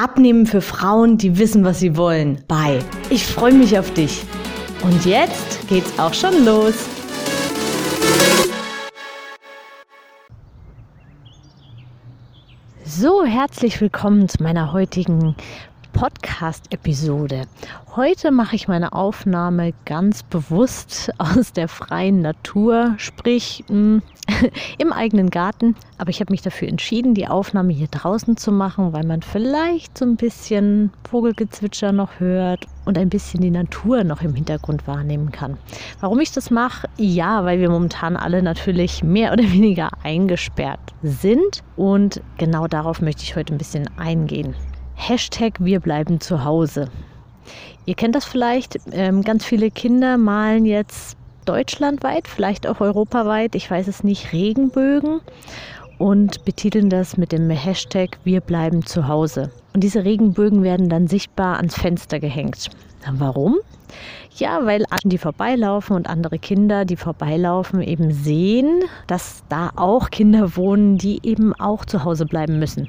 Abnehmen für Frauen, die wissen, was sie wollen. Bye. Ich freue mich auf dich. Und jetzt geht's auch schon los. So, herzlich willkommen zu meiner heutigen Podcast-Episode. Heute mache ich meine Aufnahme ganz bewusst aus der freien Natur, sprich mh, im eigenen Garten. Aber ich habe mich dafür entschieden, die Aufnahme hier draußen zu machen, weil man vielleicht so ein bisschen Vogelgezwitscher noch hört und ein bisschen die Natur noch im Hintergrund wahrnehmen kann. Warum ich das mache? Ja, weil wir momentan alle natürlich mehr oder weniger eingesperrt sind. Und genau darauf möchte ich heute ein bisschen eingehen. Hashtag Wir bleiben zu Hause. Ihr kennt das vielleicht, ähm, ganz viele Kinder malen jetzt deutschlandweit, vielleicht auch europaweit, ich weiß es nicht, Regenbögen und betiteln das mit dem Hashtag Wir bleiben zu Hause. Und diese Regenbögen werden dann sichtbar ans Fenster gehängt. Warum? Ja, weil die vorbeilaufen und andere Kinder, die vorbeilaufen, eben sehen, dass da auch Kinder wohnen, die eben auch zu Hause bleiben müssen.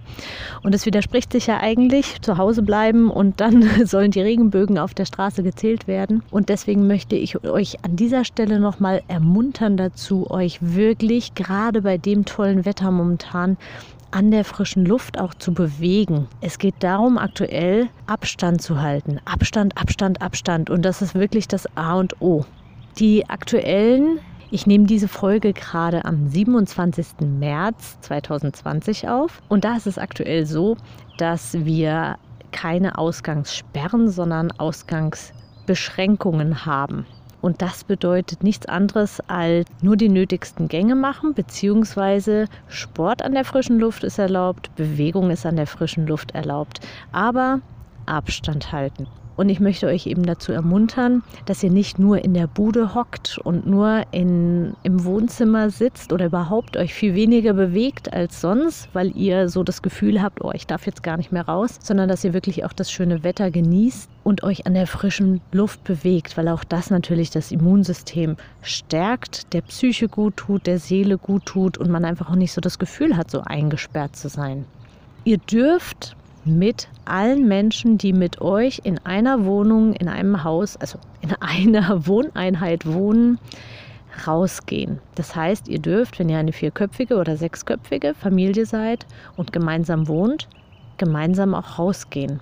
Und es widerspricht sich ja eigentlich, zu Hause bleiben und dann sollen die Regenbögen auf der Straße gezählt werden. Und deswegen möchte ich euch an dieser Stelle nochmal ermuntern dazu, euch wirklich gerade bei dem tollen Wetter momentan an der frischen Luft auch zu bewegen. Es geht darum, aktuell Abstand zu halten. Abstand, Abstand, Abstand. Und das ist wirklich das A und O. Die aktuellen ich nehme diese Folge gerade am 27. März 2020 auf. Und da ist es aktuell so, dass wir keine Ausgangssperren, sondern Ausgangsbeschränkungen haben. Und das bedeutet nichts anderes als nur die nötigsten Gänge machen, beziehungsweise Sport an der frischen Luft ist erlaubt, Bewegung ist an der frischen Luft erlaubt, aber Abstand halten. Und ich möchte euch eben dazu ermuntern, dass ihr nicht nur in der Bude hockt und nur in, im Wohnzimmer sitzt oder überhaupt euch viel weniger bewegt als sonst, weil ihr so das Gefühl habt, oh, ich darf jetzt gar nicht mehr raus, sondern dass ihr wirklich auch das schöne Wetter genießt und euch an der frischen Luft bewegt, weil auch das natürlich das Immunsystem stärkt, der Psyche gut tut, der Seele gut tut und man einfach auch nicht so das Gefühl hat, so eingesperrt zu sein. Ihr dürft mit allen Menschen, die mit euch in einer Wohnung, in einem Haus, also in einer Wohneinheit wohnen, rausgehen. Das heißt, ihr dürft, wenn ihr eine vierköpfige oder sechsköpfige Familie seid und gemeinsam wohnt, gemeinsam auch rausgehen.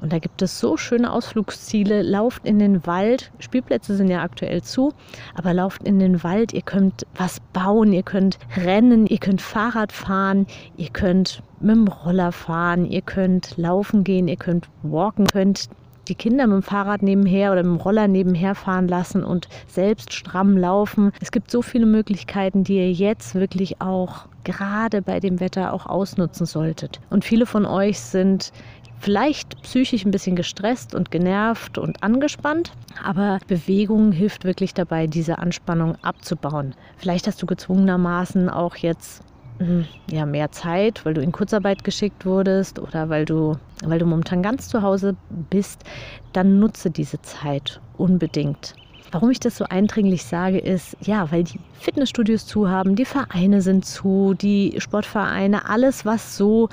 Und da gibt es so schöne Ausflugsziele. Lauft in den Wald. Spielplätze sind ja aktuell zu, aber lauft in den Wald. Ihr könnt was bauen, ihr könnt rennen, ihr könnt Fahrrad fahren, ihr könnt mit dem Roller fahren, ihr könnt laufen gehen, ihr könnt walken, könnt die Kinder mit dem Fahrrad nebenher oder mit dem Roller nebenher fahren lassen und selbst stramm laufen. Es gibt so viele Möglichkeiten, die ihr jetzt wirklich auch gerade bei dem Wetter auch ausnutzen solltet. Und viele von euch sind vielleicht psychisch ein bisschen gestresst und genervt und angespannt, aber Bewegung hilft wirklich dabei, diese Anspannung abzubauen. Vielleicht hast du gezwungenermaßen auch jetzt hm, ja, mehr Zeit, weil du in Kurzarbeit geschickt wurdest oder weil du, weil du momentan ganz zu Hause bist, dann nutze diese Zeit unbedingt. Warum ich das so eindringlich sage, ist, ja, weil die Fitnessstudios zu haben, die Vereine sind zu, die Sportvereine, alles, was so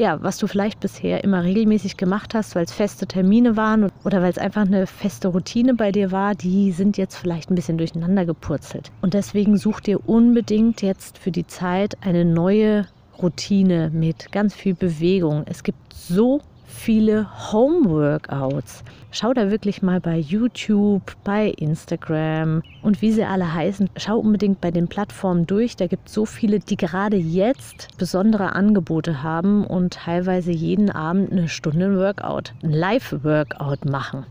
ja, was du vielleicht bisher immer regelmäßig gemacht hast, weil es feste Termine waren oder weil es einfach eine feste Routine bei dir war, die sind jetzt vielleicht ein bisschen durcheinander gepurzelt. Und deswegen such dir unbedingt jetzt für die Zeit eine neue Routine mit ganz viel Bewegung. Es gibt so viele Home-Workouts. Schau da wirklich mal bei YouTube, bei Instagram und wie sie alle heißen. Schau unbedingt bei den Plattformen durch. Da gibt es so viele, die gerade jetzt besondere Angebote haben und teilweise jeden Abend eine Stunde Workout, ein Live-Workout machen.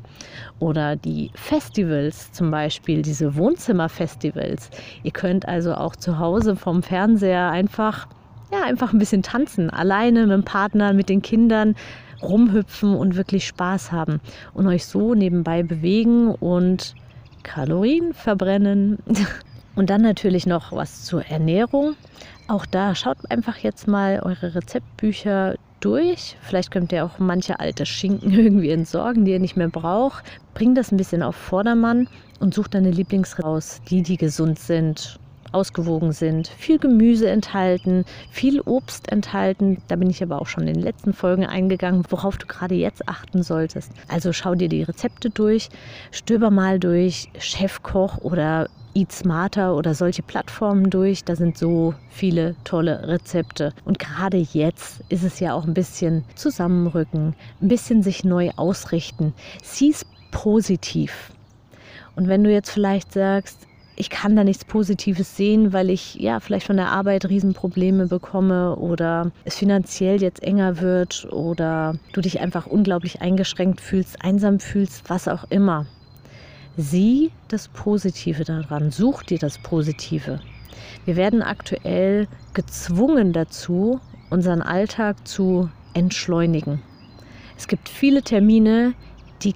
Oder die Festivals zum Beispiel, diese Wohnzimmerfestivals. Ihr könnt also auch zu Hause vom Fernseher einfach ja, einfach ein bisschen tanzen, alleine mit dem Partner, mit den Kindern rumhüpfen und wirklich Spaß haben und euch so nebenbei bewegen und Kalorien verbrennen. Und dann natürlich noch was zur Ernährung. Auch da schaut einfach jetzt mal eure Rezeptbücher durch. Vielleicht könnt ihr auch manche alte Schinken irgendwie entsorgen, die ihr nicht mehr braucht. Bringt das ein bisschen auf Vordermann und sucht deine Lieblings raus, die, die gesund sind, ausgewogen sind, viel Gemüse enthalten, viel Obst enthalten. Da bin ich aber auch schon in den letzten Folgen eingegangen, worauf du gerade jetzt achten solltest. Also schau dir die Rezepte durch, stöber mal durch Chefkoch oder Eat Smarter oder solche Plattformen durch. Da sind so viele tolle Rezepte. Und gerade jetzt ist es ja auch ein bisschen zusammenrücken, ein bisschen sich neu ausrichten. Sieh es positiv. Und wenn du jetzt vielleicht sagst, ich kann da nichts Positives sehen, weil ich ja vielleicht von der Arbeit Riesenprobleme bekomme oder es finanziell jetzt enger wird oder du dich einfach unglaublich eingeschränkt fühlst, einsam fühlst, was auch immer. Sieh das Positive daran, such dir das Positive. Wir werden aktuell gezwungen dazu, unseren Alltag zu entschleunigen. Es gibt viele Termine, die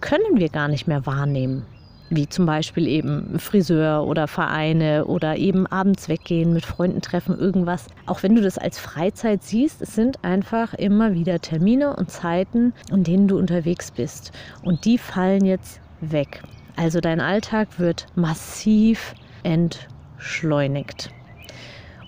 können wir gar nicht mehr wahrnehmen. Wie zum Beispiel eben Friseur oder Vereine oder eben abends weggehen, mit Freunden treffen, irgendwas. Auch wenn du das als Freizeit siehst, es sind einfach immer wieder Termine und Zeiten, in denen du unterwegs bist. Und die fallen jetzt weg. Also dein Alltag wird massiv entschleunigt.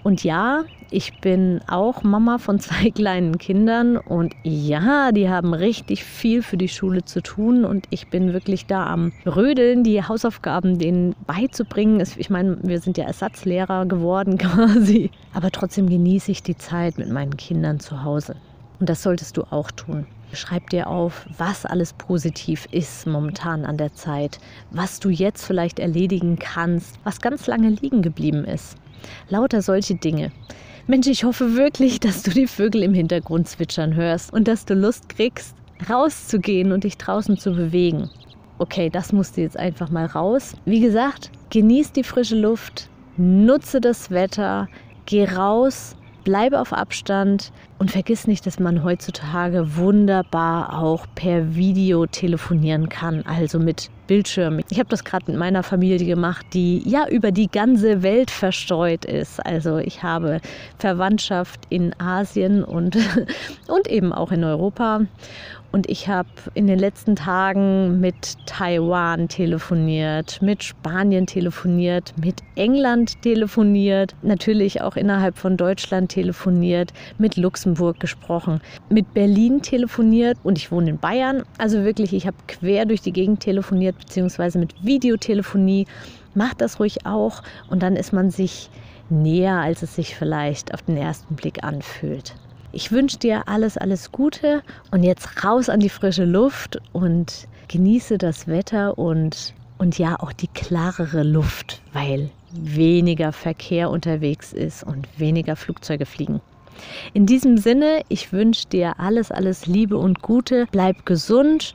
Und ja, ich bin auch Mama von zwei kleinen Kindern und ja, die haben richtig viel für die Schule zu tun und ich bin wirklich da am Rödeln, die Hausaufgaben denen beizubringen. Ich meine, wir sind ja Ersatzlehrer geworden quasi, aber trotzdem genieße ich die Zeit mit meinen Kindern zu Hause. Und das solltest du auch tun. Schreib dir auf, was alles positiv ist momentan an der Zeit, was du jetzt vielleicht erledigen kannst, was ganz lange liegen geblieben ist. Lauter solche Dinge. Mensch, ich hoffe wirklich, dass du die Vögel im Hintergrund zwitschern hörst und dass du Lust kriegst, rauszugehen und dich draußen zu bewegen. Okay, das musst du jetzt einfach mal raus. Wie gesagt, genieß die frische Luft, nutze das Wetter, geh raus, bleibe auf Abstand und vergiss nicht, dass man heutzutage wunderbar auch per Video telefonieren kann, also mit Bildschirm. Ich habe das gerade mit meiner Familie gemacht, die ja über die ganze Welt verstreut ist. Also ich habe Verwandtschaft in Asien und, und eben auch in Europa. Und ich habe in den letzten Tagen mit Taiwan telefoniert, mit Spanien telefoniert, mit England telefoniert, natürlich auch innerhalb von Deutschland telefoniert, mit Luxemburg gesprochen, mit Berlin telefoniert und ich wohne in Bayern. Also wirklich, ich habe quer durch die Gegend telefoniert, beziehungsweise mit Videotelefonie. Macht das ruhig auch und dann ist man sich näher, als es sich vielleicht auf den ersten Blick anfühlt. Ich wünsche dir alles, alles Gute und jetzt raus an die frische Luft und genieße das Wetter und, und ja auch die klarere Luft, weil weniger Verkehr unterwegs ist und weniger Flugzeuge fliegen. In diesem Sinne, ich wünsche dir alles, alles Liebe und Gute. Bleib gesund